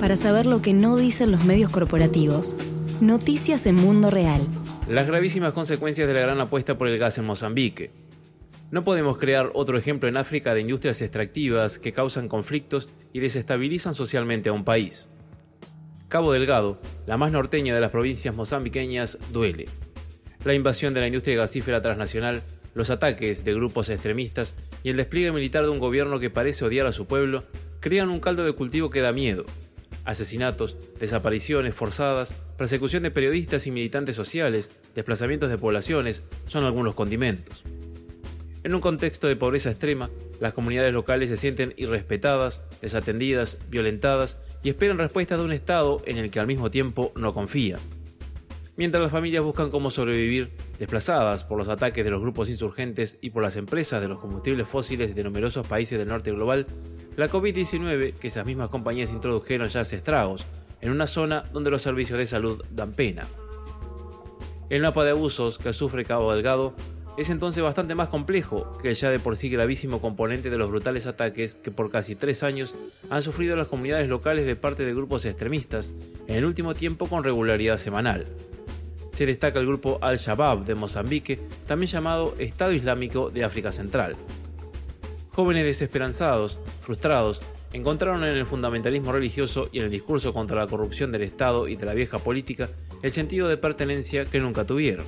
Para saber lo que no dicen los medios corporativos, noticias en Mundo Real. Las gravísimas consecuencias de la gran apuesta por el gas en Mozambique. No podemos crear otro ejemplo en África de industrias extractivas que causan conflictos y desestabilizan socialmente a un país. Cabo Delgado, la más norteña de las provincias mozambiqueñas, duele. La invasión de la industria gasífera transnacional, los ataques de grupos extremistas y el despliegue militar de un gobierno que parece odiar a su pueblo crean un caldo de cultivo que da miedo. Asesinatos, desapariciones forzadas, persecución de periodistas y militantes sociales, desplazamientos de poblaciones son algunos condimentos. En un contexto de pobreza extrema, las comunidades locales se sienten irrespetadas, desatendidas, violentadas y esperan respuestas de un Estado en el que al mismo tiempo no confían. Mientras las familias buscan cómo sobrevivir, desplazadas por los ataques de los grupos insurgentes y por las empresas de los combustibles fósiles de numerosos países del norte global, la COVID-19, que esas mismas compañías introdujeron ya hace estragos, en una zona donde los servicios de salud dan pena. El mapa de abusos que sufre Cabo Delgado es entonces bastante más complejo que el ya de por sí gravísimo componente de los brutales ataques que por casi tres años han sufrido las comunidades locales de parte de grupos extremistas, en el último tiempo con regularidad semanal. Se destaca el grupo Al-Shabaab de Mozambique, también llamado Estado Islámico de África Central. Jóvenes desesperanzados, frustrados, encontraron en el fundamentalismo religioso y en el discurso contra la corrupción del Estado y de la vieja política el sentido de pertenencia que nunca tuvieron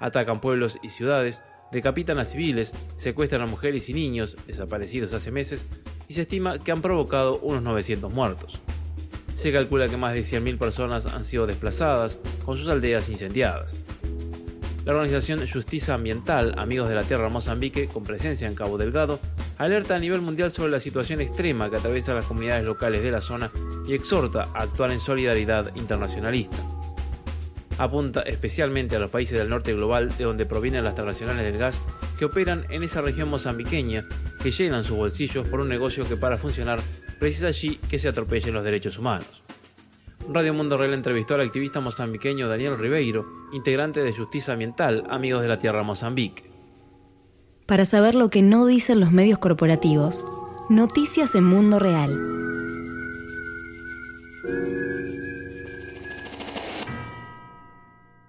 atacan pueblos y ciudades, decapitan a civiles, secuestran a mujeres y niños desaparecidos hace meses y se estima que han provocado unos 900 muertos. Se calcula que más de 100.000 personas han sido desplazadas, con sus aldeas incendiadas. La organización Justicia Ambiental, Amigos de la Tierra Mozambique, con presencia en Cabo Delgado, alerta a nivel mundial sobre la situación extrema que atraviesa las comunidades locales de la zona y exhorta a actuar en solidaridad internacionalista apunta especialmente a los países del norte global de donde provienen las transnacionales del gas que operan en esa región mozambiqueña, que llenan sus bolsillos por un negocio que para funcionar Precisa allí que se atropellen los derechos humanos. Radio Mundo Real entrevistó al activista mozambiqueño Daniel Ribeiro, integrante de Justicia Ambiental, Amigos de la Tierra Mozambique. Para saber lo que no dicen los medios corporativos, noticias en Mundo Real.